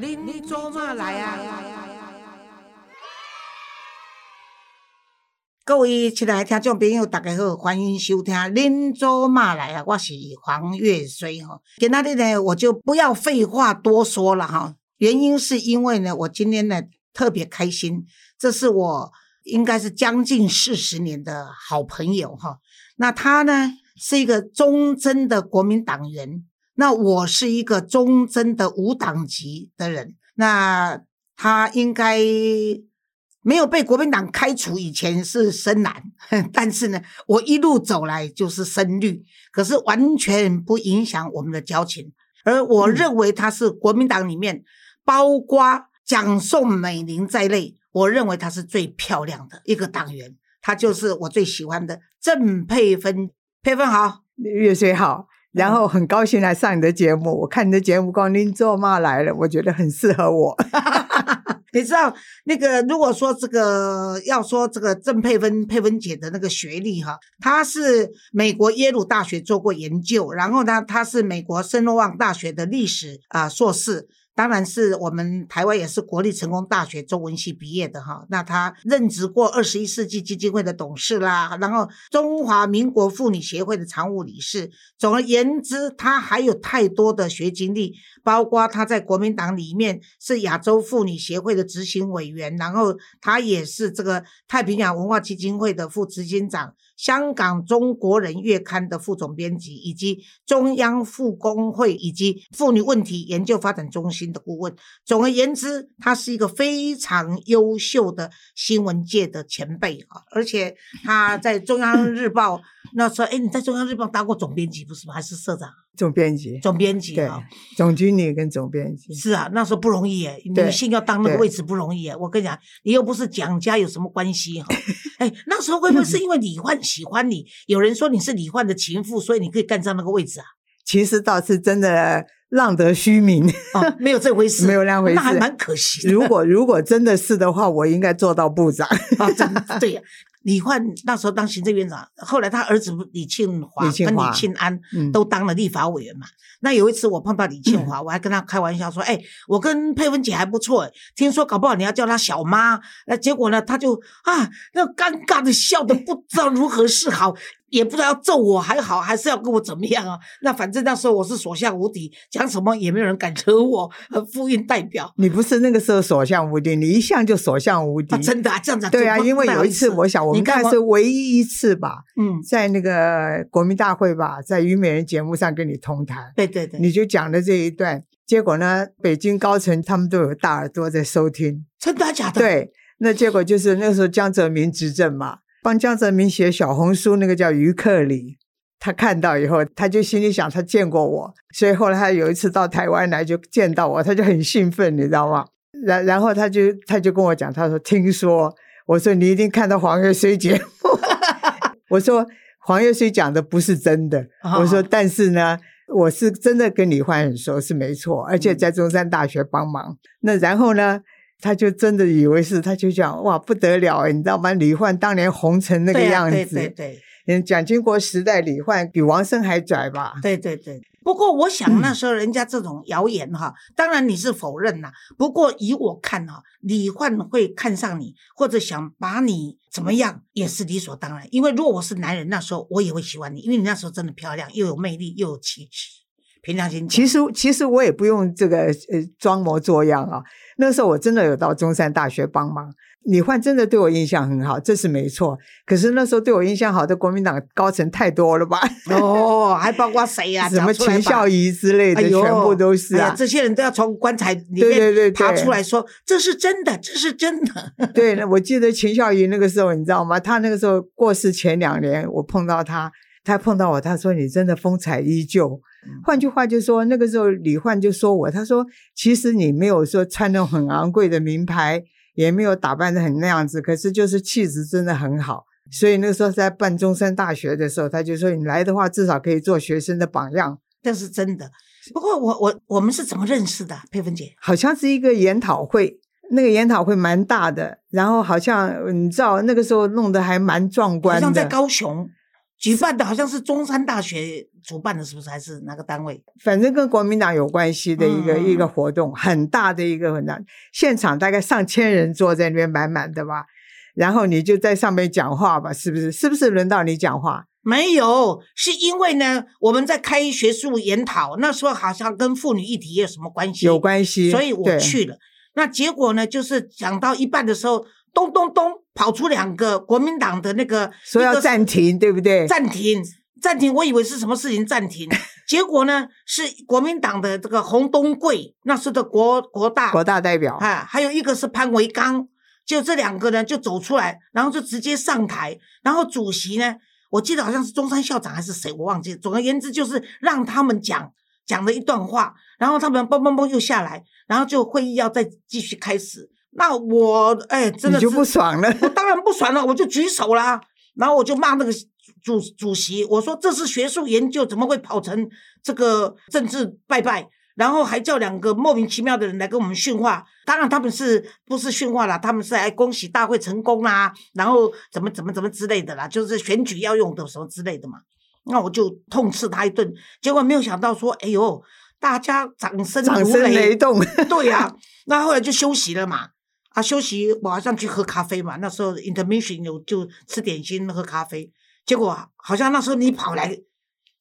您做嘛来啊？各位亲爱的听众朋友，大家好，欢迎收听《恁做嘛来啊》，我是黄月水哈。今天呢，我就不要废话多说了哈。原因是因为呢，我今天呢特别开心，这是我应该是将近四十年的好朋友哈。那他呢是一个忠贞的国民党员。那我是一个忠贞的无党籍的人，那他应该没有被国民党开除以前是深蓝，但是呢，我一路走来就是深绿，可是完全不影响我们的交情。而我认为他是国民党里面，包括蒋宋美龄在内，我认为他是最漂亮的一个党员，他就是我最喜欢的郑佩芬。佩芬好，月水好。然后很高兴来上你的节目，我看你的节目光临做嘛来了，我觉得很适合我。你知道那个，如果说这个要说这个郑佩芬佩芬姐的那个学历哈，她是美国耶鲁大学做过研究，然后呢，她是美国圣诺旺大学的历史啊硕士。当然是我们台湾也是国立成功大学中文系毕业的哈，那他任职过二十一世纪基金会的董事啦，然后中华民国妇女协会的常务理事。总而言之，他还有太多的学经历，包括他在国民党里面是亚洲妇女协会的执行委员，然后他也是这个太平洋文化基金会的副执行长。香港中国人月刊的副总编辑，以及中央妇工会以及妇女问题研究发展中心的顾问。总而言之，他是一个非常优秀的新闻界的前辈啊！而且他在中央日报 那时候，哎，你在中央日报当过总编辑不是吗？还是社长？总编辑，总编辑啊，总经理跟总编辑是啊，那时候不容易耶，女性要当那个位置不容易耶。我跟你讲，你又不是蒋家，有什么关系哈？哎，那时候会不会是因为李焕喜欢你？有人说你是李焕的情妇，所以你可以干上那个位置啊？其实倒是真的浪得虚名啊，没有这回事，没有那回事，那还蛮可惜。如果如果真的是的话，我应该做到部长啊，真的对呀。李焕那时候当行政院长，后来他儿子李庆华跟李庆安都当了立法委员嘛。那有一次我碰到李庆华，我还跟他开玩笑说：“哎，我跟佩芬姐还不错，听说搞不好你要叫她小妈。”那结果呢，他就啊，那尴尬的笑的不知道如何是好。也不知道要揍我还好，还是要跟我怎么样啊？那反正那时候我是所向无敌，讲什么也没有人敢惹我。复印代表，你不是那个时候所向无敌，你一向就所向无敌。真的啊，这样子对啊，因为有一次，我想我们该是唯一一次吧，嗯，在那个国民大会吧，在虞美人节目上跟你同台，对对对，你就讲了这一段，结果呢，北京高层他们都有大耳朵在收听，真的假的？对，那结果就是那时候江泽民执政嘛。帮江泽民写小红书那个叫于克里，他看到以后，他就心里想，他见过我，所以后来他有一次到台湾来就见到我，他就很兴奋，你知道吗？然然后他就他就跟我讲，他说听说，我说你一定看到黄月水节目，我说黄月水讲的不是真的，我说但是呢，我是真的跟李焕很熟，是没错，而且在中山大学帮忙。那然后呢？他就真的以为是，他就讲哇不得了你知道吗？李焕当年红成那个样子，对对对，嗯，蒋经国时代李焕比王生还拽吧？对对对。不过我想那时候人家这种谣言哈，当然你是否认呐。不过以我看哈，李焕会看上你，或者想把你怎么样，也是理所当然。因为如果我是男人，那时候我也会喜欢你，因为你那时候真的漂亮，又有魅力，又有气质。平常心，其实其实我也不用这个呃装模作样啊。那时候我真的有到中山大学帮忙，李焕真的对我印象很好，这是没错。可是那时候对我印象好的国民党高层太多了吧？哦，还包括谁呀？什么秦孝仪之类的，全部都是啊。这些人都要从棺材里面爬出来说这是真的，这是真的。对，那我记得秦孝仪那个时候，你知道吗？他那个时候过世前两年，我碰到他。他碰到我，他说：“你真的风采依旧。”换句话就说，那个时候李焕就说我：“他说其实你没有说穿那种很昂贵的名牌，也没有打扮的很那样子，可是就是气质真的很好。所以那个时候在办中山大学的时候，他就说你来的话，至少可以做学生的榜样。这是真的。不过我我我们是怎么认识的，佩芬姐？好像是一个研讨会，那个研讨会蛮大的，然后好像你知道那个时候弄得还蛮壮观的，好像在高雄。”举办的好像是中山大学主办的，是不是？还是哪个单位？反正跟国民党有关系的一个、一个活动，很大的一个很大，现场大概上千人坐在那边满满的吧。然后你就在上面讲话吧，是不是？是不是轮到你讲话？没有，是因为呢，我们在开学术研讨，那时候好像跟妇女议题有什么关系？有关系，所以我去了。那结果呢，就是讲到一半的时候，咚咚咚跑出两个国民党的那个，说要暂停，对不对？暂停，暂停。我以为是什么事情暂停，结果呢是国民党的这个洪东贵，那时的国国大国大代表，啊，还有一个是潘维刚，就这两个人就走出来，然后就直接上台，然后主席呢，我记得好像是中山校长还是谁，我忘记了。总而言之，就是让他们讲讲了一段话，然后他们嘣嘣嘣又下来，然后就会议要再继续开始。那我哎，真的你就不爽了。我当然不爽了，我就举手啦，然后我就骂那个主主席，我说这是学术研究，怎么会跑成这个政治拜拜？然后还叫两个莫名其妙的人来跟我们训话，当然他们是不是训话啦？他们是来恭喜大会成功啦，然后怎么怎么怎么之类的啦，就是选举要用的什么之类的嘛。那我就痛斥他一顿，结果没有想到说，哎呦，大家掌声掌声雷动，对呀、那后来就休息了嘛。啊，休息，我好像去喝咖啡嘛。那时候 intermission 有就吃点心、喝咖啡。结果好像那时候你跑来，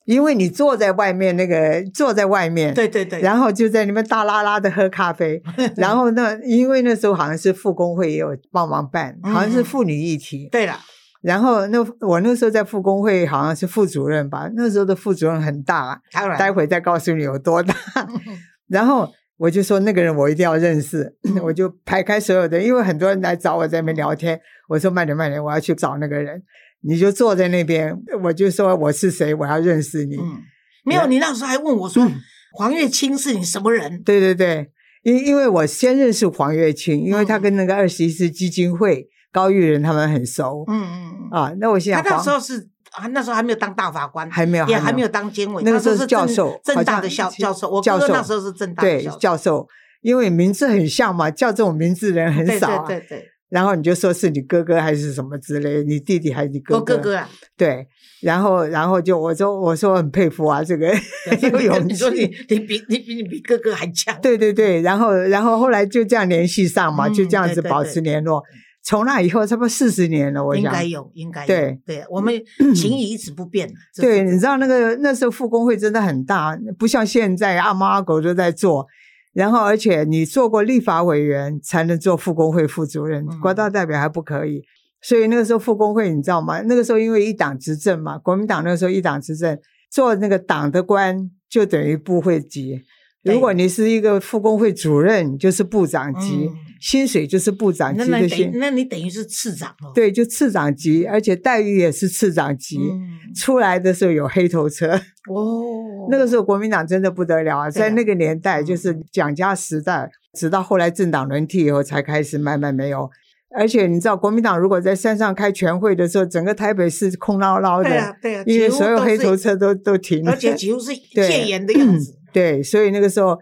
因为你坐在外面，那个坐在外面，对对对，然后就在那边大拉拉的喝咖啡。然后那因为那时候好像是妇工会也有帮忙办，好像是嗯妇女议题。对了，然后那我那时候在妇工会好像是副主任吧，那时候的副主任很大，待会再告诉你有多大。然后我就说那个人我一定要认识，我就排开所有的，因为很多人来找我在那边聊天，我说慢点慢点，我要去找那个人，你就坐在那边，我就说我是谁，我要认识你。嗯，没有，你那时候还问我说，黄月清是你什么人？对对对，因因为我先认识黄月清，因为他嗯。跟那个二十一世基金会高玉仁他们很熟、嗯嗯嗯，啊。那我心他那时候是啊，那时候还没有当大法官，还没有也还没有当监委，那个时候是教授正大的校教教授。我教授哥哥那时候是正大的对教授，因为名字很像嘛，叫这种名字的人很少、啊。对对对，然后你就说是你哥哥还是什么之类，你弟弟还是你哥我哥哥啊，对，然后然后就我说我说我很佩服啊，这个 有勇你说你。你比你比你比哥哥还强，对对对，然后然后后来就这样联系上嘛，就嗯这样子保对对对持联络。从那以后差不多四十年了，我想应该。有，应该有对对，我们情谊一直不变。这对，你知道那个那时候复工会真的很大，不像现在阿猫阿狗都在做。然后，而且你做过立法委员才能做复工会副主任，嗯国大代表还不可以。所以那个时候复工会，你知道吗？那个时候因为一党执政嘛，国民党那个时候一党执政，做那个党的官就等于部会级。对。如果你是一个副工会主任，就是部长级，嗯。薪水就是部长级的薪。那你等于，是次长哦。对，就次长级，而且待遇也是次长级。嗯，出来的时候有黑头车，哦，那个时候国民党真的不得了啊，在那个年代，嗯就是蒋家时代，直到后来政党轮替以后，才开始慢慢没有。而且你知道，国民党如果在山上开全会的时候，整个台北市空落落的，对啊对啊，因为所有黑头，车都都停了，而且几乎是 戒严的样子。对，所以那个时候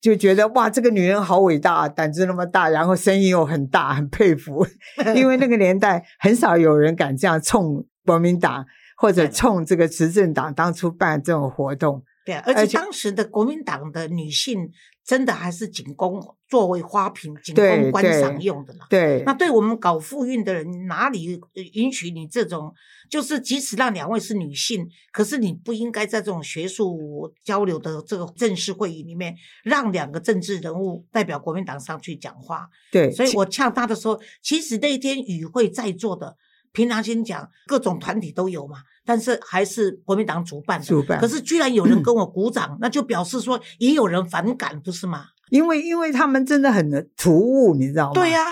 就觉得哇，这个女人好伟大，胆子那么大，然后声音又很大，很佩服。因为那个年代很少有人敢这样冲国民党或者冲这个执政党当初办这种活动。对啊，而而且且当时的国民党的女性真的还是仅供作为花瓶、仅供观赏用的啦。对，那对我们搞妇运的人，哪里呃允许你这种？就是即使让两位是女性，可是你不应该在这种学术交流的这个正式会议里面，让两个政治人物代表国民党上去讲话。对，所以我呛他的时候，其实那天与会在座的，平常心讲，各种团体都有嘛，但是还是国民党主办的。主办可是居然有人跟我鼓掌，那就表示说也有人反感，不是吗？因为因为他们真的很突兀，你知道吗？对呀、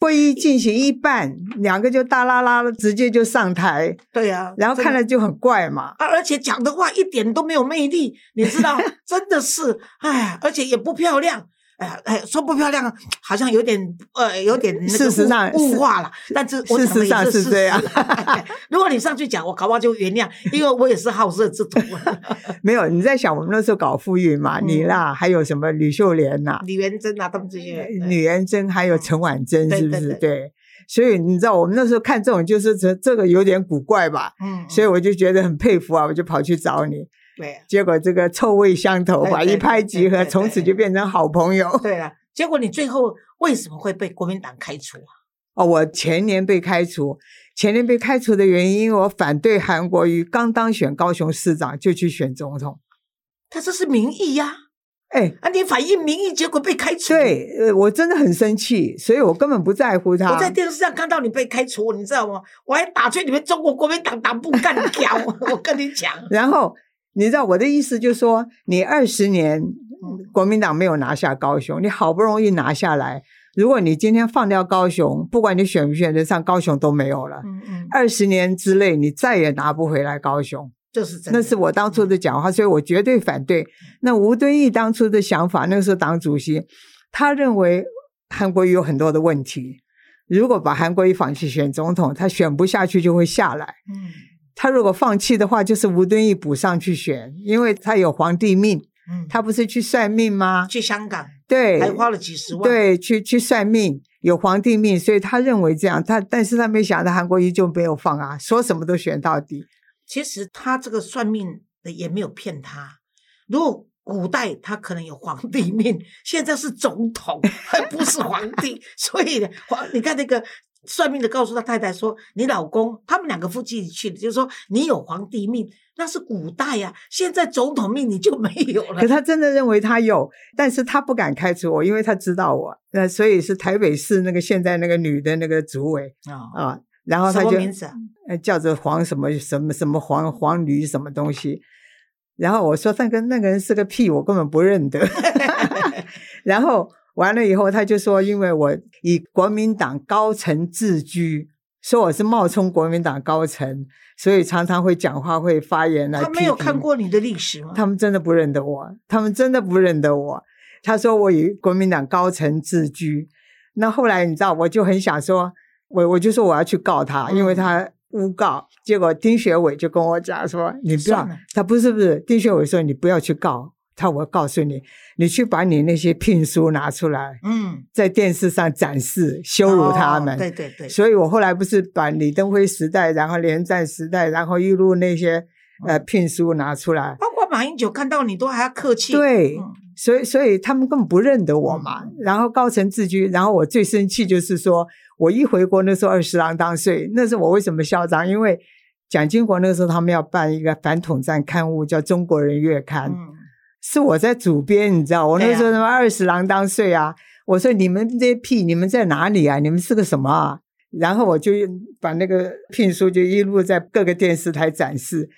会议进行一半，两个就大啦啦的直接就上台，对呀、然后看了就很怪嘛。啊，而且讲的话一点都没有魅力，你知道，真的是，哎，而且也不漂亮。哎呀，哎，说不漂亮，好像有点呃，有点那个事实上是物物化了。但是我讲的也事实上是这样实 如果你上去讲，我搞不好就原谅，因为我也是好色之徒。没有，你在想我们那时候搞妇运嘛，嗯你啦，还有什么吕秀莲呐、李元珍啊，他们这些，李元珍，还有陈婉珍，是不是？对对对。所以你知道，我们那时候看这种，就是这这个有点古怪吧，嗯，所以我就觉得很佩服啊，我就跑去找你。对结果这个臭味相投吧，一拍即合，从此就变成好朋友。对了，结果你最后为什么会被国民党开除啊？哦，我前年被开除，前年被开除的原因，我反对韩国瑜刚当选高雄市长就去选总统。他这是民意呀、哎，啊，你反映民意，结果被开除。，对，呃，我真的很生气，所以我根本不在乎他。我在电视上看到你被开除，你知道吗？我还打去你们中国国民党党部干掉。我跟你讲，然后你知道我的意思，就是说，你二十年国民党没有拿下高雄，你好不容易拿下来，如果你今天放掉高雄，不管你选不选得上，高雄都没有了。嗯嗯，二十年之内，你再也拿不回来高雄。就是。那是我当初的讲话，所以我绝对反对。那吴敦义当初的想法，那个时候党主席，他认为韩国瑜有很多的问题，如果把韩国瑜放弃选总统，他选不下去就会下来。嗯他如果放弃的话，就是吴敦义补上去选，因为他有皇帝命，嗯，他不是去算命吗？去香港对，还花了几十万。，对，去去算命，有皇帝命，所以他认为这样。他但是他没想到韩国瑜就没有放啊，说什么都选到底。其实他这个算命的也没有骗他。如果古代他可能有皇帝命，现在是总统，还不是皇帝，所以呢，皇你看那个算命的告诉他太太说：“你老公他们两个夫妻去的，就是说你有皇帝命，那是古代呀、现在总统命你就没有了可。他真的认为他有，但是他不敢开除我，因为他知道我，那所以是台北市那个现在那个女的那个主委哦啊，然后他就？呃叫着黄什么什么什么黄黄驴什么东西，然后我说那个那个人是个屁，我根本不认得。然后完了以后，他就说，因为我以国民党高层自居，说我是冒充国民党高层，所以常常会讲话会发言来他没有看过你的历史吗？他们真的不认得我，他们真的不认得我。他说我以国民党高层自居，那后来你知道，我就很想说，我我就说我要去告他，因为嗯他诬告。结果丁学伟就跟我讲说，你不要，他不是不是，丁学伟说你不要去告他，我告诉你，你去把你那些聘书拿出来，嗯，在电视上展示，羞辱他们。哦对对对，所以我后来不是把李登辉时代，然后连战时代，然后一路那些呃聘书拿出来，包括马英九看到你都还要客气。对，嗯所以所以他们根本不认得我嘛。然后高层自居，然后我最生气就是说，我一回国那时候二十郎当岁，那时候我为什么嚣张？因为蒋经国那时候他们要办一个反统战刊物，叫《中国人月刊》，嗯，是我在主编，你知道，我那时候他妈二十郎当岁啊，我说你们这些屁，你们在哪里啊？你们是个什么啊？然后我就把那个聘书就一路在各个电视台展示，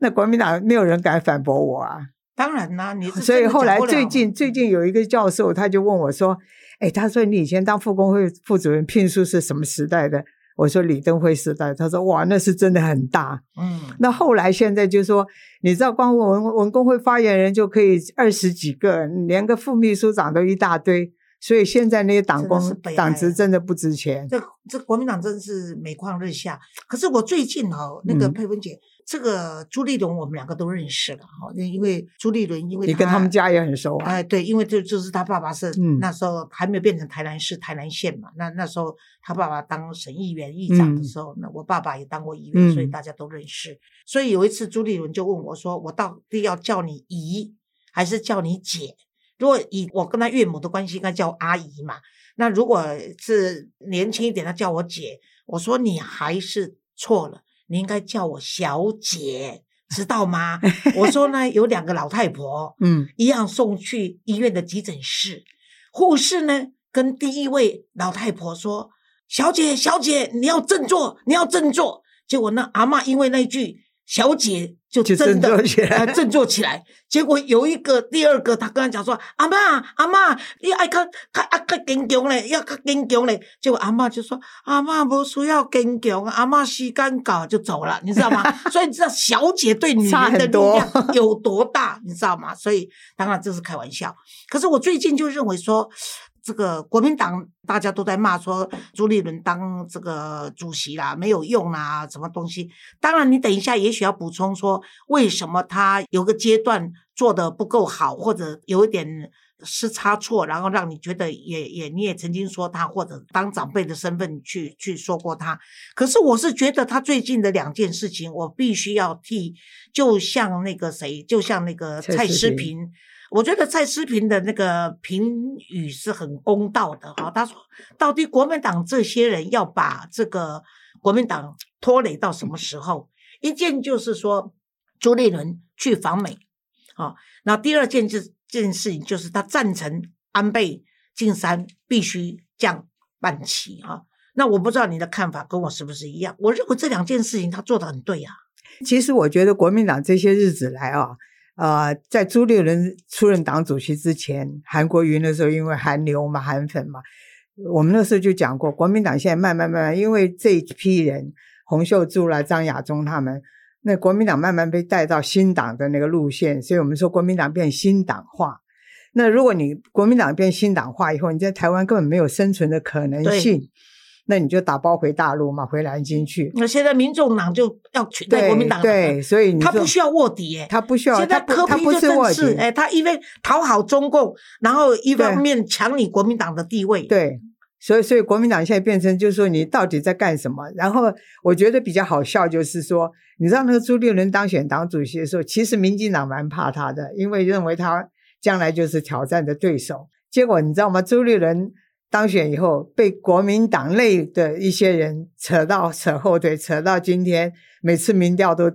那国民党没有人敢反驳我啊。当然啦，你所以后来最近最近有一个教授，他就问我说：“哎，他说你以前当副工会副主任聘书是什么时代的？”我说李登辉时代。他说：“哇，那是真的很大。嗯，”那后来现在就说，你知道光文文工会发言人就可以二十几个，连个副秘书长都一大堆。所以现在那些党工党职真的不值钱。这这国民党真是每况日下。可是我最近哦，那个嗯佩芬姐，这个朱立伦我们两个都认识了哈，因为朱立伦因为你跟他们家也很熟啊。哎，对，因为就就是他爸爸是、嗯那时候还没有变成台南市台南县嘛，那那时候他爸爸当省议员议长的嗯时候，那我爸爸也当过议员，所以嗯大家都认识。所以有一次朱立伦就问我说：“我到底要叫你姨还是叫你姐？如果以我跟他岳母的关系，应该叫阿姨嘛。那如果是年轻一点，他叫我姐，我说你还是错了，你应该叫我小姐，知道吗？我说呢，有两个老太婆，嗯一样送去医院的急诊室。护士呢，跟第一位老太婆说：“小姐，小姐，你要振作，你要振作。”结果呢，阿嬷因为那句“小姐”就就真的啊振作起来。结果有一个第二个，他跟他讲说：“阿妈，阿妈，你爱看看啊较坚强嘞，要较坚强嘞。”结果阿妈就说：“阿妈不需要坚强，阿妈时间搞就走了，你知道吗？所以你知道小姐对女人的力量有多大，你知道吗？所以当然这是开玩笑。可是我最近就认为说，这个国民党大家都在骂说朱立伦当这个主席啦没有用啦，什么东西？当然，你等一下也许要补充说，为什么他有个阶段做的不够好，或者有一点失差错，然后让你觉得也也你也曾经说他，或者当长辈的身份去去说过他。可是我是觉得他最近的两件事情，我必须要替，就像那个谁，就像那个蔡诗平，我觉得蔡思平的那个评语是很公道的哈。他说，到底国民党这些人要把这个国民党拖累到什么时候？一件就是说朱立伦去访美，啊，那第二件。这件事情就是他赞成安倍晋三必须降半旗啊，那我不知道你的看法跟我是不是一样？我认为这两件事情他做的很对呀。其实我觉得国民党这些日子来啊，呃，在朱立伦出任党主席之前，韩国瑜那时候因为韩流嘛、韩粉嘛，我们那时候就讲过，国民党现在慢慢慢慢，因为这一批人，洪秀柱啦、张亚中他们。那国民党慢慢被带到新党的那个路线，所以我们说国民党变新党化。那如果你国民党变新党化以后，你在台湾根本没有生存的可能性，那你就打包回大陆嘛，回南京去。那现在民众党就要取代国民党，对，所以他不需要卧底，哎，他不需要。现在柯批就正是，哎，他因为讨好中共，然后一方面抢你国民党的地位，对。所以，所以国民党现在变成就是说，你到底在干什么？然后我觉得比较好笑，就是说，你知道那个朱立伦当选党主席的时候，其实民进党蛮怕他的，因为认为他将来就是挑战的对手。结果你知道吗？朱立伦当选以后，被国民党内的一些人扯到扯后腿，扯到今天每次民调都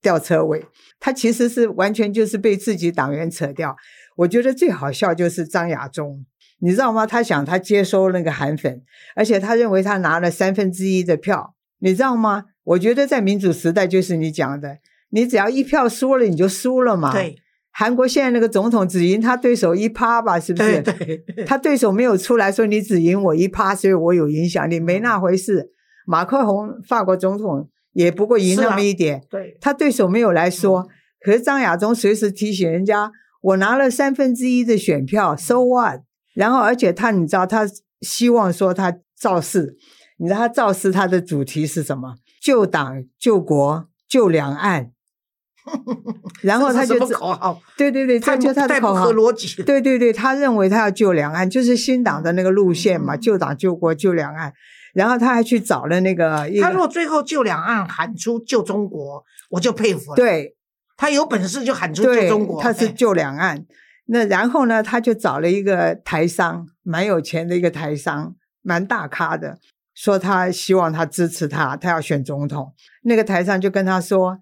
掉车尾。他其实是完全就是被自己党员扯掉。我觉得最好笑就是张亚中。你知道吗？他想他接收那个韩粉，而且他认为他拿了三分之一的票。你知道吗？我觉得在民主时代就是你讲的，你只要一票输了，你就输了嘛。对，韩国现在那个总统只赢他对手一趴吧？是不是？对，他对手没有出来说你只赢我一趴，所以我有影响力，没那回事。马克宏法国总统也不过赢那么一点，对，他对手没有来说。可是张亚中随时提醒人家，我拿了三分之一的选票，so what？然后，而且他，你知道，他希望说他造势，你知道他造势他的主题是什么？救党、救国、救两岸。然后他就口号，对 对对，他就他的口号逻辑。对对对，他认为他要救两岸，就是新党的那个路线嘛，救党、救国、救两岸。然后他还去找了那个，他如果最后救两岸喊出救中国，我就佩服了。对，他有本事就喊出救中国，他是救两岸。那然后呢，他就找了一个台商，蛮有钱的一个台商，蛮大咖的，说他希望他支持他，他要选总统。那个台商就跟他说：“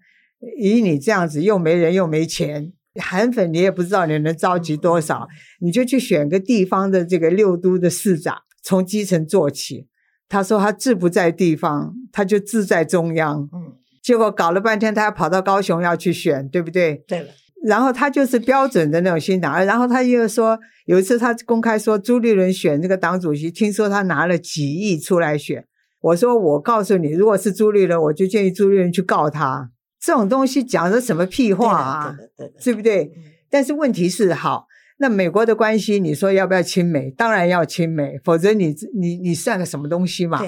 以你这样子，又没人又没钱，韩粉你也不知道你能召集多少，你就去选个地方的这个六都的市长，从基层做起。”他说他志不在地方，他就志在中央。嗯，结果搞了半天，他要跑到高雄要去选，对不对？对了。然后他就是标准的那种新党，然后他又说有一次他公开说朱立伦选这个党主席，听说他拿了几亿出来选。我说我告诉你，如果是朱立伦，我就建议朱立伦去告他。这种东西讲的什么屁话啊？对不对？但是问题是，好，那美国的关系，你说要不要亲美？当然要亲美，否则你你你算个什么东西嘛？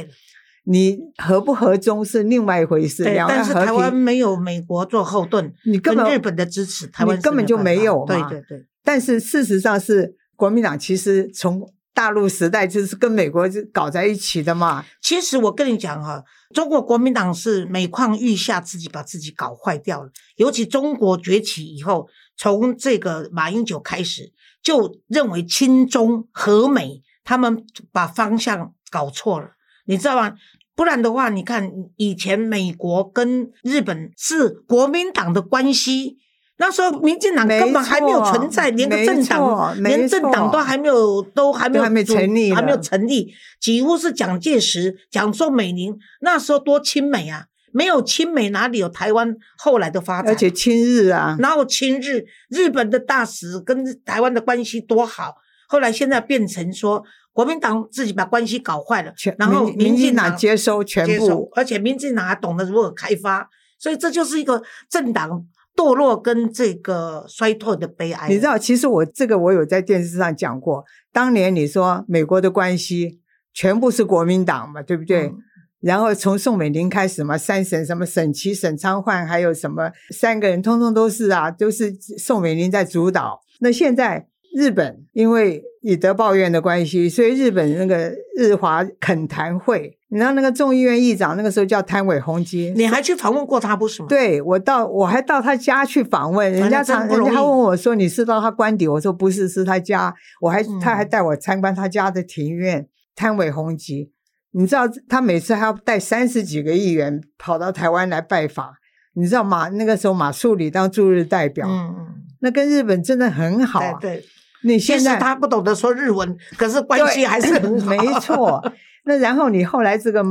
你合不合中是另外一回事。对，但是台湾没有美国做后盾，你根本日本的支持，台湾根本就没有嘛。对对对。但是事实上是国民党其实从大陆时代就是跟美国搞在一起的嘛。其实我跟你讲哈，中国国民党是每况愈下，自己把自己搞坏掉了。尤其中国崛起以后，从这个马英九开始，就认为亲中和美，他们把方向搞错了。你知道吗？不然的话，你看以前美国跟日本是国民党的关系，那时候民进党根本还没有存在，连个政党，连政党都还没有，都还没有成立，还没有成立，几乎是蒋介石、蒋宋美龄那时候多亲美啊，没有亲美哪里有台湾后来的发展？而且亲日啊，然后亲日，日本的大使跟台湾的关系多好，后来现在变成说。国民党自己把关系搞坏了，然后民进党接收全部，而且民进党还懂得如何开发，所以这就是一个政党堕落跟这个衰退的悲哀。你知道，其实我这个我有在电视上讲过，当年你说美国的关系全部是国民党嘛，对不对？然后从宋美龄开始嘛，三省什么省旗、沈昌焕，还有什么三个人，通通都是啊，都是宋美龄在主导。那现在。日本因为以德报怨的关系，所以日本那个日华恳谈会，你知道那个众议院议长那个时候叫汤尾宏基，你还去访问过他不是吗？对我到我还到他家去访问，人家常人家问我说你是到他官邸，我说不是，是他家，我还、嗯他还带我参观他家的庭院。汤尾宏基，你知道他每次还要带三十几个议员跑到台湾来拜访，你知道马那个时候马树里当驻日代表，嗯嗯，那跟日本真的很好啊。对对。你现在他不懂得说日文，可是关系对还是很好。没错。那然后你后来这个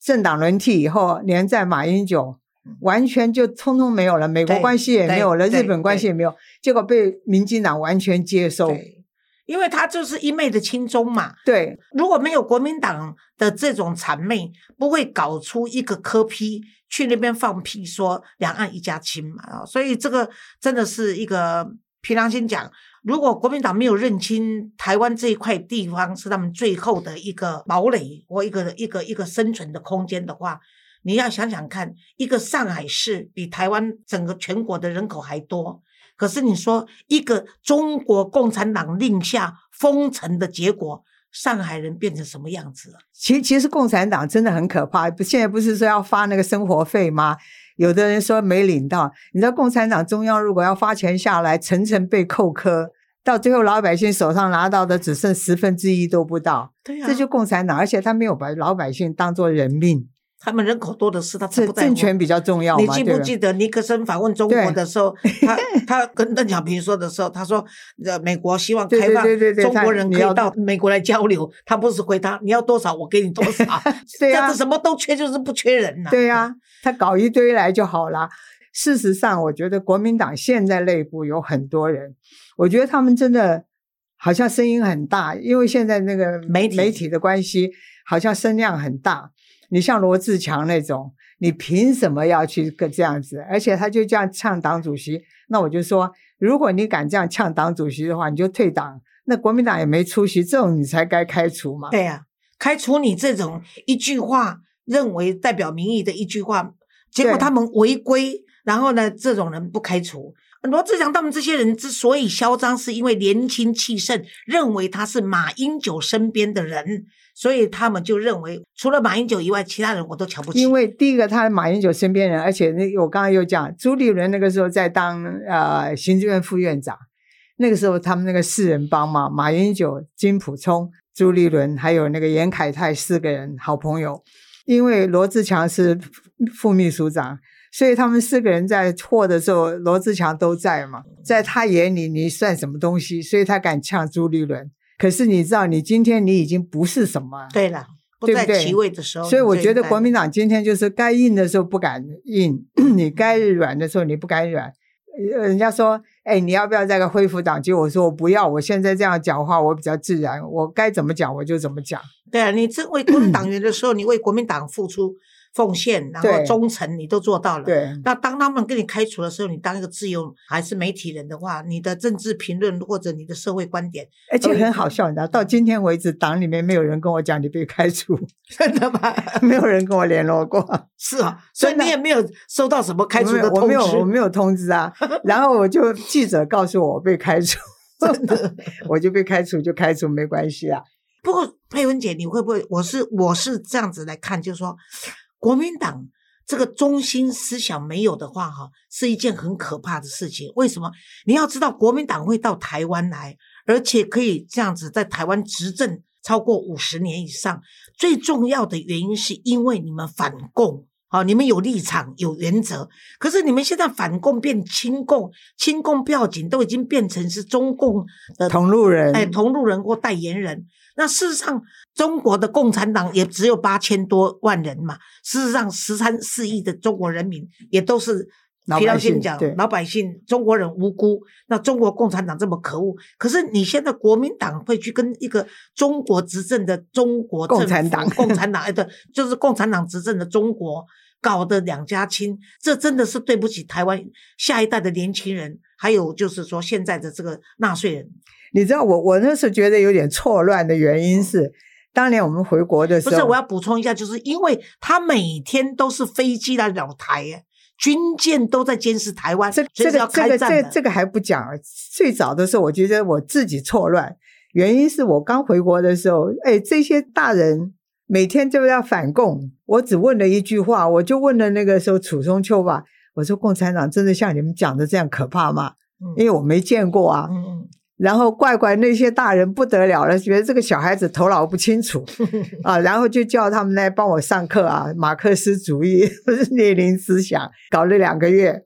政党轮替以后，连在马英九完全就通通没有了，美国对关系也没有了，日本关系也没有，结果被民进党完全接收。对，因为他就是一昧的亲中嘛。对如果没有国民党的这种谄媚，不会搞出一个科批去那边放屁说两岸一家亲嘛啊，所以这个真的是一个凭良心讲，如果国民党没有认清台湾这一块地方是他们最后的一个堡垒或一个一个一个生存的空间的话。你要想想看，一个上海市比台湾整个全国的人口还多，可是你说一个中国共产党令下封城的结果，上海人变成什么样子了？其其实共产党真的很可怕，不现在不是说要发那个生活费吗？有的人说没领到，你知道共产党中央如果要发钱下来，层层被扣科，到最后老百姓手上拿到的只剩十分之一都不到，对呀、这就共产党，而且他没有把老百姓当做人命，他们人口多的是，他这不在乎。政权比较重要，你记不记得尼克森访问中国的时候，他他跟邓小平说的时候，他说，呃，美国希望开放中国人要可以到美国来交流，他不是回答你要多少我给你多少，对啊。这什么都缺，就是不缺人呐、对呀、他搞一堆来就好了。事实上，我觉得国民党现在内部有很多人，我觉得他们真的好像声音很大，因为现在那个媒体。媒体的关系，好像声量很大。你像罗志强那种，你凭什么要去个这样子？而且他就这样呛党主席，那我就说，如果你敢这样呛党主席的话，你就退党。那国民党也没出息，这种你才该开除嘛。对呀、开除你这种一句话认为代表民意的一句话，结果他们违规，然后呢，这种人不开除。罗志祥他们这些人之所以嚣张，是因为年轻气盛，认为他是马英九身边的人，所以他们就认为除了马英九以外，其他人我都瞧不起。因为第一个，他马英九身边人，而且那我刚刚又讲，朱立伦那个时候在当呃行政院副院长，那个时候他们那个四人帮嘛，马英九、金溥聪、朱立伦还有那个严凯泰四个人好朋友，因为罗志强是副秘书长。所以他们四个人在错的时候，罗志强都在嘛，在他眼里你算什么东西？所以他敢呛朱立伦。可是你知道，你今天你已经不是什么，对了，不在其位的时候，所以我觉得国民党今天就是该硬的时候不敢硬，你该软的时候你不敢软。呃人家说，哎，你要不要再个恢复党籍？我说我不要，我现在这样讲话我比较自然，我该怎么讲我就怎么讲。对啊，你这为国民党员的时候，你为国民党付出奉献，然后忠诚，你都做到了。对，那当他们给你开除的时候，你当一个自由还是媒体人的话，你的政治评论或者你的社会观点，而且很好笑，你知道，到今天为止，党里面没有人跟我讲你被开除，真的吗？没有人跟我联络过。是啊，所以你也没有收到什么开除的我通没有我没有我。没有通知啊。然后我就记者告诉我我被开除，真的。我就被开除就开除没关系啊。不过佩文姐，你会不会？我是我是这样子来看，就是说，国民党这个中心思想没有的话，哈，是一件很可怕的事情。为什么？你要知道，国民党会到台湾来，而且可以这样子在台湾执政超过五十年以上。最重要的原因是因为你们反共。好，你们有立场、有原则，可是你们现在反共变亲共，亲共不要紧，都已经变成是中共的同路人，哎，同路人或代言人。那事实上，中国的共产党也只有八千多万人嘛。事实上，十三四亿的中国人民也都是皮良心讲，老百姓、中国人无辜。那中国共产党这么可恶，可是你现在国民党会去跟一个中国执政的中国共产党共产党哎，对，就是共产党执政的中国。搞得两家亲，这真的是对不起台湾下一代的年轻人，还有就是说现在的这个纳税人。你知道我我那时候觉得有点错乱的原因是，当年我们回国的时候，不是，我要补充一下，就是因为他每天都是飞机来扰台，哎，军舰都在监视台湾，这这个这个。这这个还不讲，最早的时候我觉得我自己错乱，原因是我刚回国的时候，哎，这些大人每天就要反共，我只问了一句话，我就问了那个时候楚中秋吧，我说共产党真的像你们讲的这样可怕吗？嗯因为我没见过啊。嗯嗯，然后怪怪那些大人不得了了，觉得这个小孩子头脑不清楚 啊，然后就叫他们来帮我上课啊，马克思主义、列宁思想，搞了两个月。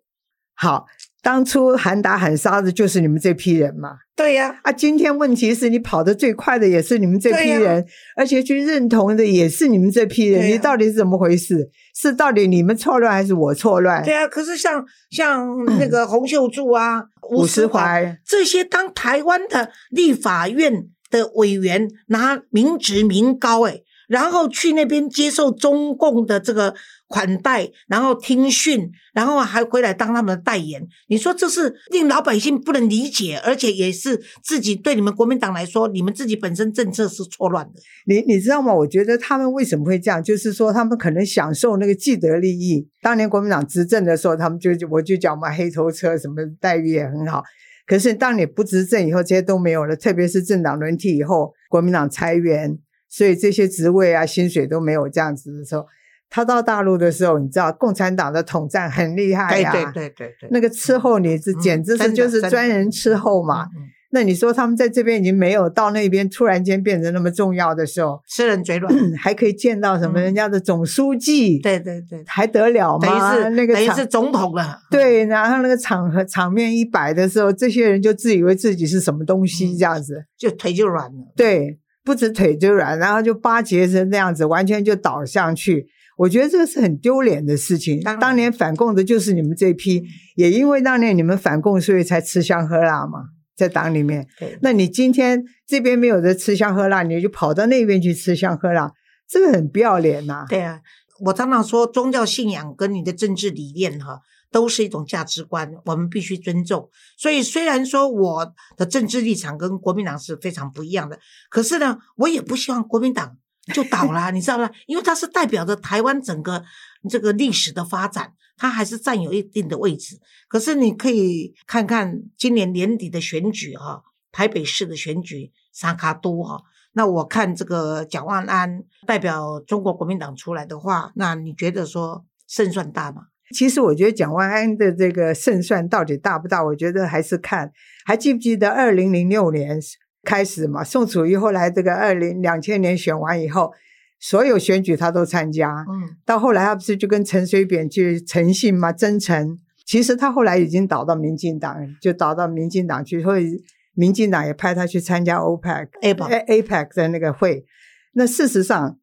好，当初喊打喊杀的就是你们这批人嘛。对呀、啊，今天问题是你跑得最快的也是你们这批人，而且去认同的也是你们这批人，你到底是怎么回事？是到底你们错乱还是我错乱？对啊。可是像像那个 洪秀柱啊、伍思怀怀，这些，当台湾的立法院的委员拿民职民高，哎，然后去那边接受中共的这个款待，然后听训，然后还回来当他们的代言。你说这是令老百姓不能理解，而且也是自己对你们国民党来说，你们自己本身政策是错乱的。你你知道吗？我觉得他们为什么会这样，就是说他们可能享受那个既得利益。当年国民党执政的时候，他们就我就讲嘛，黑头车什么待遇也很好。可是当你不执政以后，这些都没有了，特别是政党轮替以后，国民党裁员，所以这些职位啊、薪水都没有这样子的时候，他到大陆的时候，你知道共产党的统战很厉害呀、对对对对，那个伺候你这嗯简直是就是专人伺候嘛。那你说他们在这边已经没有，到那边突然间变成那么重要的时候，吃人嘴软。还可以见到什么嗯人家的总书记，对对对，还得了等吗？于是那个场等于是总统了。对，然后那个场合场面一摆的时候，这些人就自以为自己是什么东西嗯这样子，就腿就软了。对，不止腿就软，然后就巴结成那样子，完全就倒上去。我觉得这个是很丢脸的事情。当当年反共的就是你们这批，也因为当年你们反共，所以才吃香喝辣嘛，在党里面。那你今天这边没有的吃香喝辣，你就跑到那边去吃香喝辣，这个很不要脸呐、对啊，我常常说，宗教信仰跟你的政治理念哈，都是一种价值观，我们必须尊重。所以虽然说我的政治立场跟国民党是非常不一样的，可是呢，我也不希望国民党就倒了，你知道吗？因为它是代表着台湾整个这个历史的发展，它还是占有一定的位置。可是你可以看看今年年底的选举哈、台北市的选举沙卡都哈、那我看这个蒋万安代表中国国民党出来的话，那你觉得说胜算大吗？其实我觉得蒋万安的这个胜算到底大不大？我觉得还是看，还记不记得二零零六年开始嘛？宋楚瑜后来这个二零两千年选完以后，所有选举他都参加，嗯，到后来他不是就跟陈水扁去诚信嘛，真诚。其实他后来已经倒到民进党，就倒到民进党去，所以民进党也派他去参加 OPEC、APEC A APEC 的那个会。那事实上，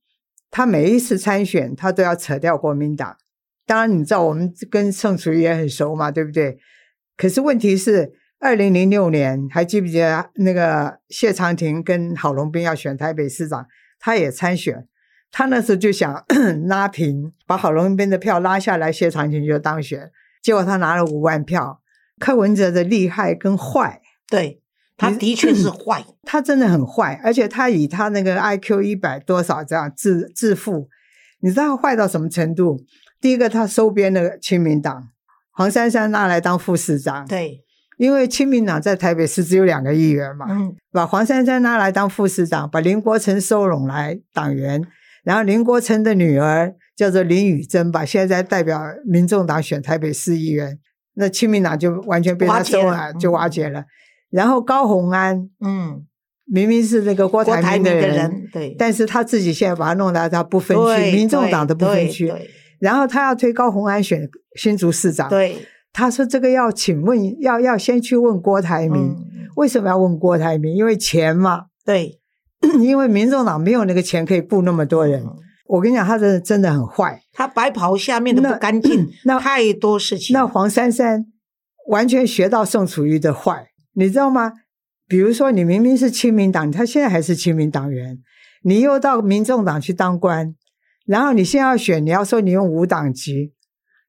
他每一次参选，他都要扯掉国民党。当然，你知道我们跟宋楚瑜也很熟嘛，对不对？可是问题是，二零零六年还记不记得那个谢长廷跟郝龙斌要选台北市长，他也参选。他那时候就想 拉平，把郝龙斌的票拉下来，谢长廷就当选。结果他拿了五万票。柯文哲的厉害跟坏，对，他的确是坏，他真的很坏，而且他以他那个 IQ 一百多少这样自自负，你知道他坏到什么程度？第一个，他收编了亲民党，黄珊珊拿来当副市长，对，因为亲民党在台北市只有两个议员嘛，嗯，把黄珊珊拿来当副市长，把林国成收拢来党员，然后林国成的女儿叫做林宇珍吧，现在代表民众党选台北市议员，那亲民党就完全被他收了，就瓦解了。然后高虹安嗯，明明是那个郭郭台铭的台铭的人，对，但是他自己现在把他弄到他不分区，民众党的不分区，然后他要推高虹安选新竹市长，对，他说这个要请问，要要先去问郭台铭，嗯，为什么要问郭台铭？因为钱嘛，对，因为民众党没有那个钱可以雇那么多人。嗯我跟你讲，他真的真的很坏。他白袍下面的那不干净，那太多事情。那黄珊珊完全学到宋楚瑜的坏，你知道吗？比如说，你明明是亲民党，他现在还是亲民党员，你又到民众党去当官，然后你现在要选，你要说你用五党籍，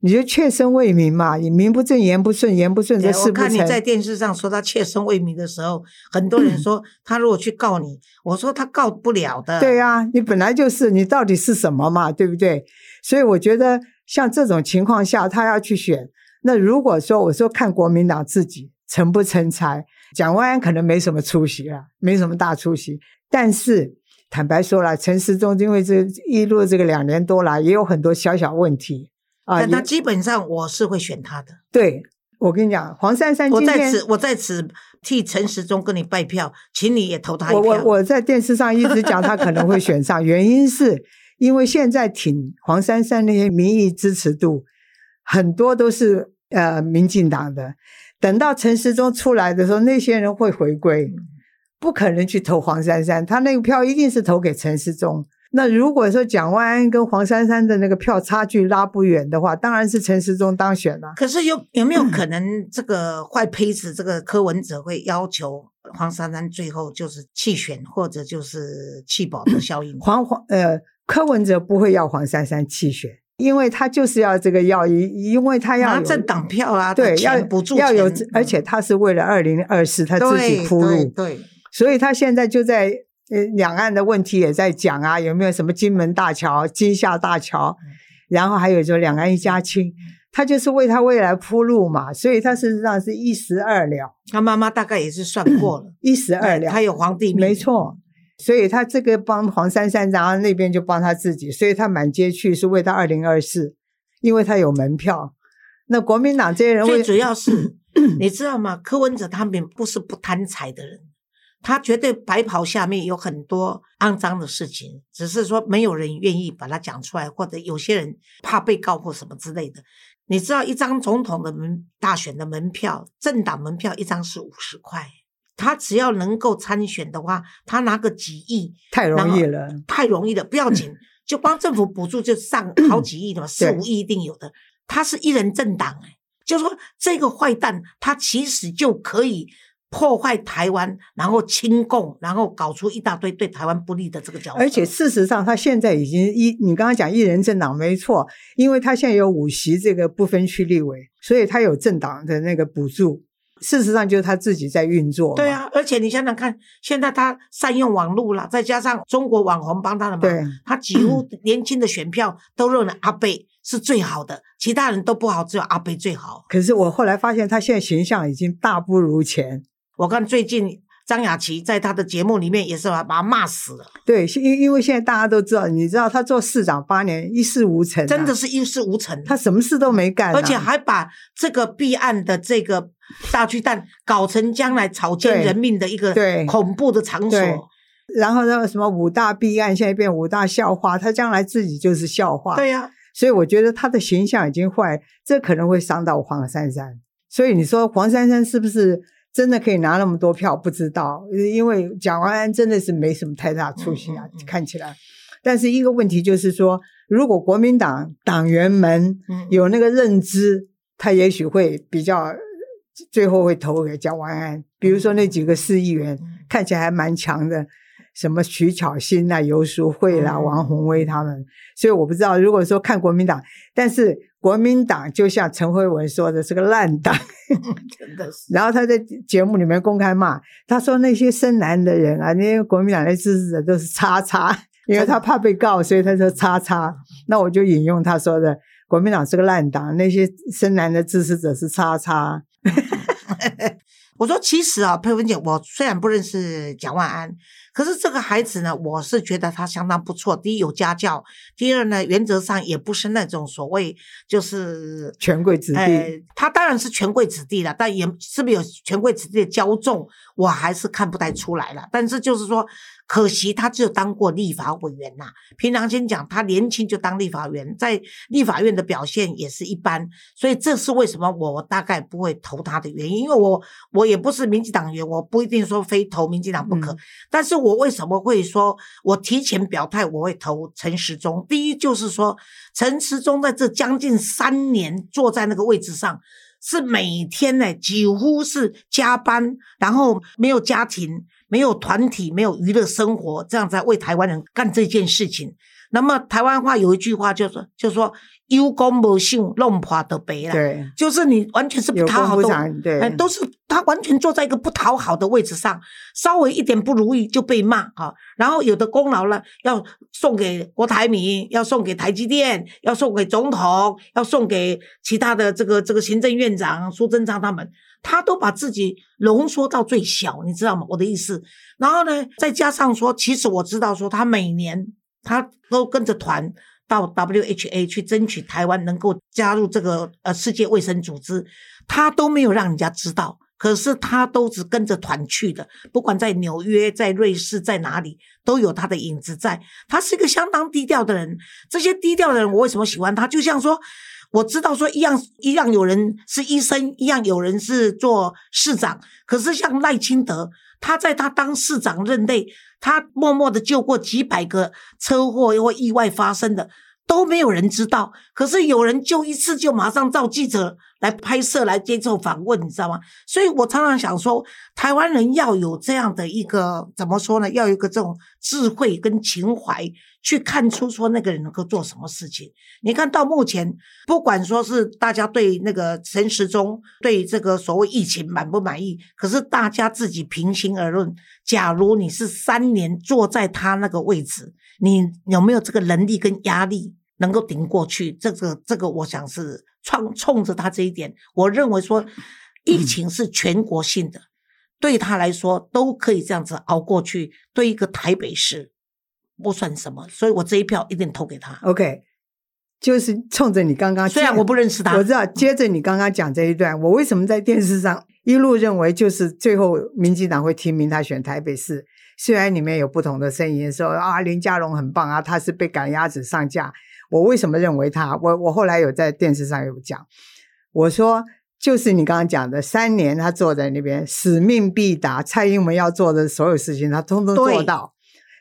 你就确身为民嘛，你名不正言不顺，言不顺则对我事不成。看你在电视上说他切身为民的时候，很多人 说他如果去告你，我说他告不了的。对啊，你本来就是，你到底是什么嘛，对不对？所以我觉得像这种情况下，他要去选，那如果说我说看国民党自己成不成才，蒋万安可能没什么出息了，没什么大出息。但是坦白说了，陈时中因为这一路这个两年多来，也有很多小小问题啊。但他基本上我是会选他的。对我跟你讲，黄珊珊我在此，我在此替陈时中跟你拜票，请你也投他一我票。我我在电视上一直讲他可能会选上，原因是因为现在挺黄珊珊那些民意支持度很多都是呃民进党的，等到陈时中出来的时候，那些人会回归，不可能去投黄珊珊，他那个票一定是投给陈时中。那如果说蒋万安跟黄珊珊的那个票差距拉不远的话，当然是陈时中当选了。可是有有没有可能这个坏胚子这个柯文哲会要求黄珊珊最后就是弃选，或者就是弃保的效应？黄黄呃，柯文哲不会要黄珊珊弃选，因为他就是要这个要因因为他要拿政党票啊，对要钱补助要有，而且他是为了二零二四他自己铺路，对对，所以他现在就在呃两岸的问题也在讲啊，有没有什么金门大桥、金厦大桥，嗯然后还有就两岸一家亲，他就是为他未来铺路嘛，所以他事实上是一石二鸟，他妈妈大概也是算过了，一石二鸟，他有皇帝命，没错。所以他这个帮黄珊珊，然后那边就帮他自己，所以他满街去是为他二零二四，因为他有门票。那国民党这些人为最主要是 你知道吗？柯文哲他们不是不贪财的人，他绝对白袍下面有很多肮脏的事情，只是说没有人愿意把它讲出来，或者有些人怕被告或什么之类的。你知道，一张总统的门大选的门票，政党门票一张是五十块，他只要能够参选的话，他拿个几亿太容易了，太容易了，不要紧，就光政府补助就上好几亿的嘛，四对五亿一定有的。他是一人政党哎、就说这个坏蛋，他其实就可以破坏台湾，然后亲共，然后搞出一大堆对台湾不利的这个角色。而且事实上，他现在已经一，你刚刚讲一人政党没错，因为他现在有五席这个不分区立委，所以他有政党的那个补助。事实上，就是他自己在运作。对，啊，而且你想想看，现在他善用网络了，再加上中国网红帮他的对忙，他几乎年轻的选票都认为阿贝是最好的，其他人都不好，只有阿贝最好。可是我后来发现，他现在形象已经大不如前。我看最近张雅琪在他的节目里面也是把把他骂死了，对，因因为现在大家都知道，你知道他做市长八年一事无成啊、真的是一事无成。他什么事都没干啊、而且还把这个弊案的这个大巨蛋搞成将来草菅人命的一个对恐怖的场所。然后那个什么五大弊案，现在变五大笑话，他将来自己就是笑话。对呀、所以我觉得他的形象已经坏，这可能会伤到黄珊珊。所以你说黄珊珊是不是真的可以拿那么多票？不知道，因为蒋万安真的是没什么太大出息啊，嗯嗯嗯看起来。但是一个问题就是说，如果国民党党员们嗯有那个认知，他也许会比较最后会投给蒋万安。比如说那几个市议员嗯看起来还蛮强的，什么徐巧芯啦、游淑慧啦、嗯王宏威他们。所以我不知道，如果说看国民党，但是国民党就像陈慧文说的是个烂党，真的是。然后他在节目里面公开骂，他说那些深蓝的人啊，那些国民党的支持者都是叉叉，因为他怕被告，所以他说叉叉。那我就引用他说的，国民党是个烂党，那些深蓝的支持者是叉叉。我说，其实啊，佩文姐，我虽然不认识蒋万安，可是这个孩子呢，我是觉得他相当不错。第一有家教，第二呢，原则上也不是那种所谓就是权贵子弟呃，他当然是权贵子弟了，但也是不是有权贵子弟的骄纵，我还是看不太出来了。但是就是说，可惜他只有当过立法委员呐、平常心讲，他年轻就当立法委员，在立法院的表现也是一般，所以这是为什么我我大概不会投他的原因，因为我我也不是民进党员，我不一定说非投民进党不可。嗯但是我为什么会说我提前表态我会投陈时中？第一就是说，陈时中在这将近三年坐在那个位置上，是每天呢几乎是加班，然后没有家庭、没有团体、没有娱乐生活，这样在为台湾人干这件事情。那么台湾话有一句话就是，就是说有功无信，弄垮的白了。对，就是你完全是不有讨好都，功不长，对哎，，都是他完全坐在一个不讨好的位置上，稍微一点不如意就被骂啊。然后有的功劳呢，要送给郭台铭，要送给台积电，要送给总统，要送给其他的这个这个行政院长苏贞昌他们，他都把自己浓缩到最小，你知道吗？我的意思。然后呢，再加上说，其实我知道说，他每年他都跟着团。到 WHA 去争取台湾能够加入这个呃世界卫生组织，他都没有让人家知道，可是他都只跟着团去的，不管在纽约、在瑞士、在哪里，都有他的影子在。他是一个相当低调的人，这些低调的人，我为什么喜欢他？就像说，我知道说一样一样有人是医生，一样有人是做市长，可是像赖清德，他在他当市长任内，他默默的救过几百个车祸或意外发生的。都没有人知道，可是有人就一次就马上召记者来拍摄、来接受访问，你知道吗？所以我常常想说，台湾人要有这样的一个怎么说呢？要有一个这种智慧跟情怀，去看出说那个人能够做什么事情。你看到目前，不管说是大家对那个陈时中对这个所谓疫情满不满意，可是大家自己平心而论，假如你是三年坐在他那个位置，你有没有这个能力跟压力？能够顶过去，这个这个，我想是冲冲着他这一点，我认为说疫情是全国性的，对他来说都可以这样子熬过去，对一个台北市不算什么，所以我这一票一定投给他。OK，就是冲着你刚刚，虽然我不认识他，我知道。接着你刚刚讲这一段，我为什么在电视上一路认为就是最后民进党会提名他选台北市？虽然里面有不同的声音说啊林佳龙很棒啊，他是被赶鸭子上架。我为什么认为他？我我后来有在电视上有讲，我说就是你刚刚讲的，三年他坐在那边，使命必达。蔡英文要做的所有事情，他通通做到，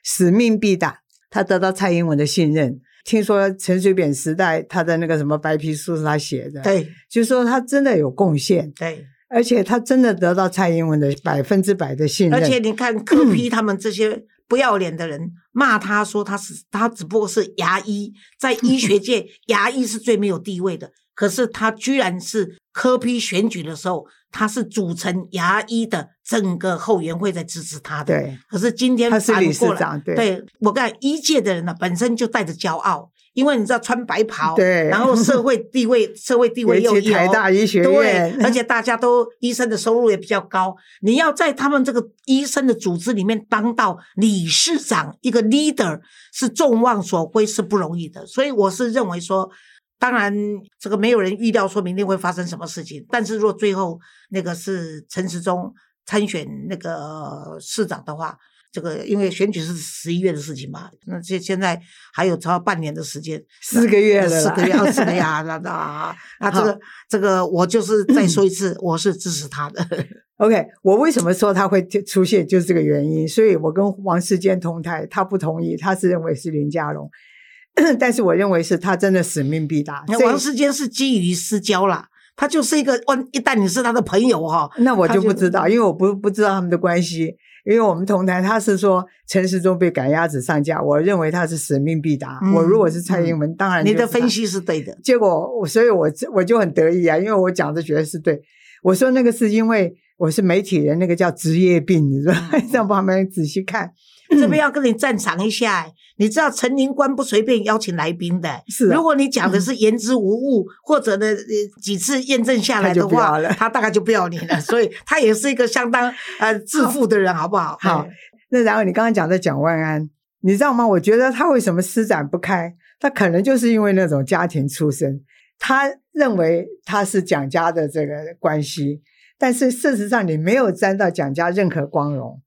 使命必达。他得到蔡英文的信任。听说陈水扁时代他的那个什么白皮书是他写的，对，就说他真的有贡献，对，而且他真的得到蔡英文的百分之百的信任。而且你看柯批他们这些 不要脸的人骂他说他是他只不过是牙医，在医学界牙医是最没有地位的，可是他居然是柯批选举的时候，他是组成牙医的整个后援会在支持他的。对，可是今天他是理反过来，事长，对对我看医界的人呢，本身就带着骄傲，因为你知道穿白袍，对然后社会地位社会地位又尤其台大医学对，，而且大家都医生的收入也比较高，你要在他们这个医生的组织里面当到理事长，一个 leader 是众望所归，是不容易的。所以我是认为说，当然这个没有人预料说明天会发生什么事情，但是如果最后那个是陈时中参选那个市长的话。这个因为选举是十一月的事情嘛，那现现在还有超半年的时间，四个月了四个月，二四个月 啊，那那啊，那这个这个，我就是再说一次，我是支持他的。OK，我为什么说他会出现，就是这个原因。所以我跟王世坚同台，他不同意，他是认为是林佳龙，但是我认为是他真的使命必达。王世坚是基于私交啦，他就是一个，万一旦你是他的朋友哈、那我就就不知道，因为我不不知道他们的关系。因为我们同台，他是说陈时中被赶鸭子上架，我认为他是使命必达。嗯我如果是蔡英文，当然你的分析是对的。结果我，所以我我就很得意啊，因为我讲的觉得是对。我说那个是因为我是媒体人，那个叫职业病，你知道吗？嗯让旁边人仔细看。这边要跟你赞赏一下、欸，你知道陈宁官不随便邀请来宾的、是啊如果你讲的是言之无物，或者呢呃几次验证下来的话他大概就不要你了。所以他也是一个相当呃自负的人，好不好？好，那然后你刚刚讲的蒋万安，你知道吗？我觉得他为什么施展不开？他可能就是因为那种家庭出身，他认为他是蒋家的这个关系，但是事实上你没有沾到蒋家任何光荣。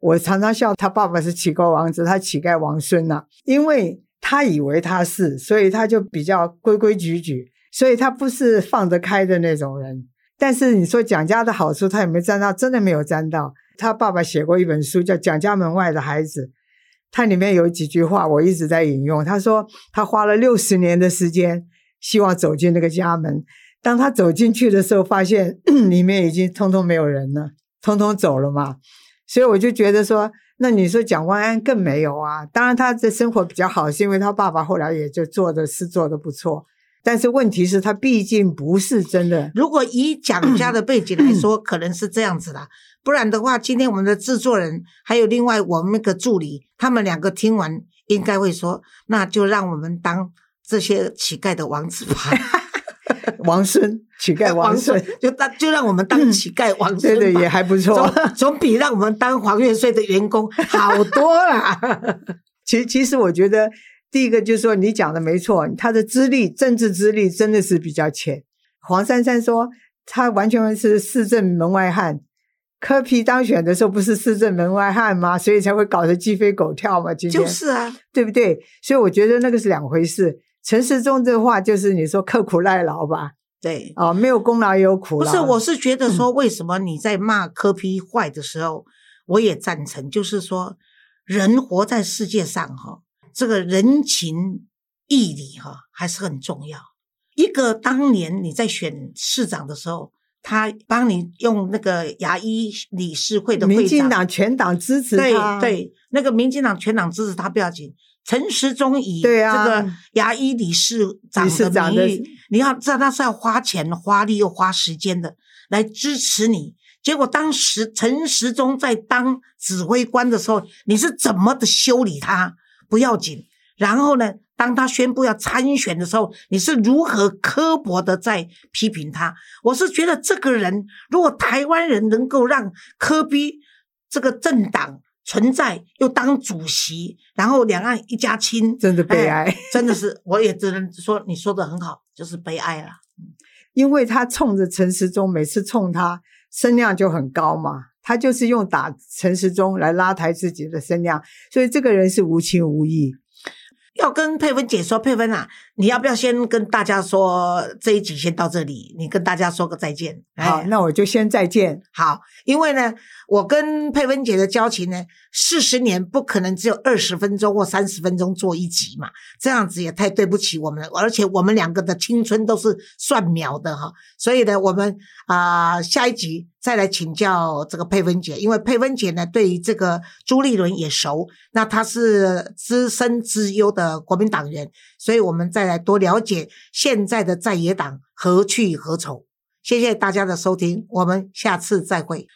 我常常笑他爸爸是乞丐王子，他乞丐王孙呐、因为他以为他是，所以他就比较规规矩矩，所以他不是放得开的那种人。但是你说蒋家的好处，他有没有沾到？真的没有沾到。他爸爸写过一本书，叫《蒋家门外的孩子》，它里面有几句话我一直在引用。他说他花了六十年的时间，希望走进那个家门。当他走进去的时候，发现 里面已经通通没有人了，通通走了嘛。所以我就觉得说，那你说蒋万安更没有啊？当然他的生活比较好，是因为他爸爸后来也就做的是做的不错。但是问题是，他毕竟不是真的。如果以蒋家的背景来说，可能是这样子的。不然的话，今天我们的制作人还有另外我们那个助理，他们两个听完应该会说：“那就让我们当这些乞丐的王子吧。” 王孙，乞丐王孙，就当就让我们当乞丐王孙，对对，也还不错，总总比让我们当黄月岁的员工 好多了。其其实我觉得。第一个就是说，你讲的没错，他的资历、政治资历真的是比较浅。黄珊珊说，他完全是市政门外汉。柯皮当选的时候不是市政门外汉吗？所以才会搞得鸡飞狗跳嘛。今天就是啊，对不对？所以我觉得那个是两回事。陈时中这话就是你说刻苦耐劳吧？对，哦，没有功劳也有苦劳。不是，我是觉得说，为什么你在骂柯批坏的时候，我也赞成，就是说，人活在世界上哈。这个人情义理哈还是很重要。一个当年你在选市长的时候，他帮你用那个牙医理事会的民进党全党支持他，对那个民进党全党支持他不要紧。陈时中以这个牙医理事长的名义，你要知道他是要花钱、花力又花时间的来支持你。结果当时陈时中在当指挥官的时候，你是怎么的修理他？不要紧，然后呢？当他宣布要参选的时候，你是如何刻薄的在批评他？我是觉得这个人，如果台湾人能够让科比这个政党存在，又当主席，然后两岸一家亲，真的悲哀，真的是，我也只能说你说的很好，就是悲哀了。因为他冲着陈时中，每次冲他声量就很高嘛。他就是用打陈时中来拉抬自己的声量，所以这个人是无情无义。要跟佩芬姐说，佩芬啊，你要不要先跟大家说这一集先到这里？你跟大家说个再见。好，那我就先再见。好，因为呢，我跟佩芬姐的交情呢，四十年不可能只有二十分钟或三十分钟做一集嘛，这样子也太对不起我们了。而且我们两个的青春都是算秒的哈，所以呢，我们啊下一集。再来请教这个佩芬姐，因为佩芬姐呢对于这个朱立伦也熟，那她是资深资优的国民党员，所以我们再来多了解现在的在野党何去何从。谢谢大家的收听，我们下次再会。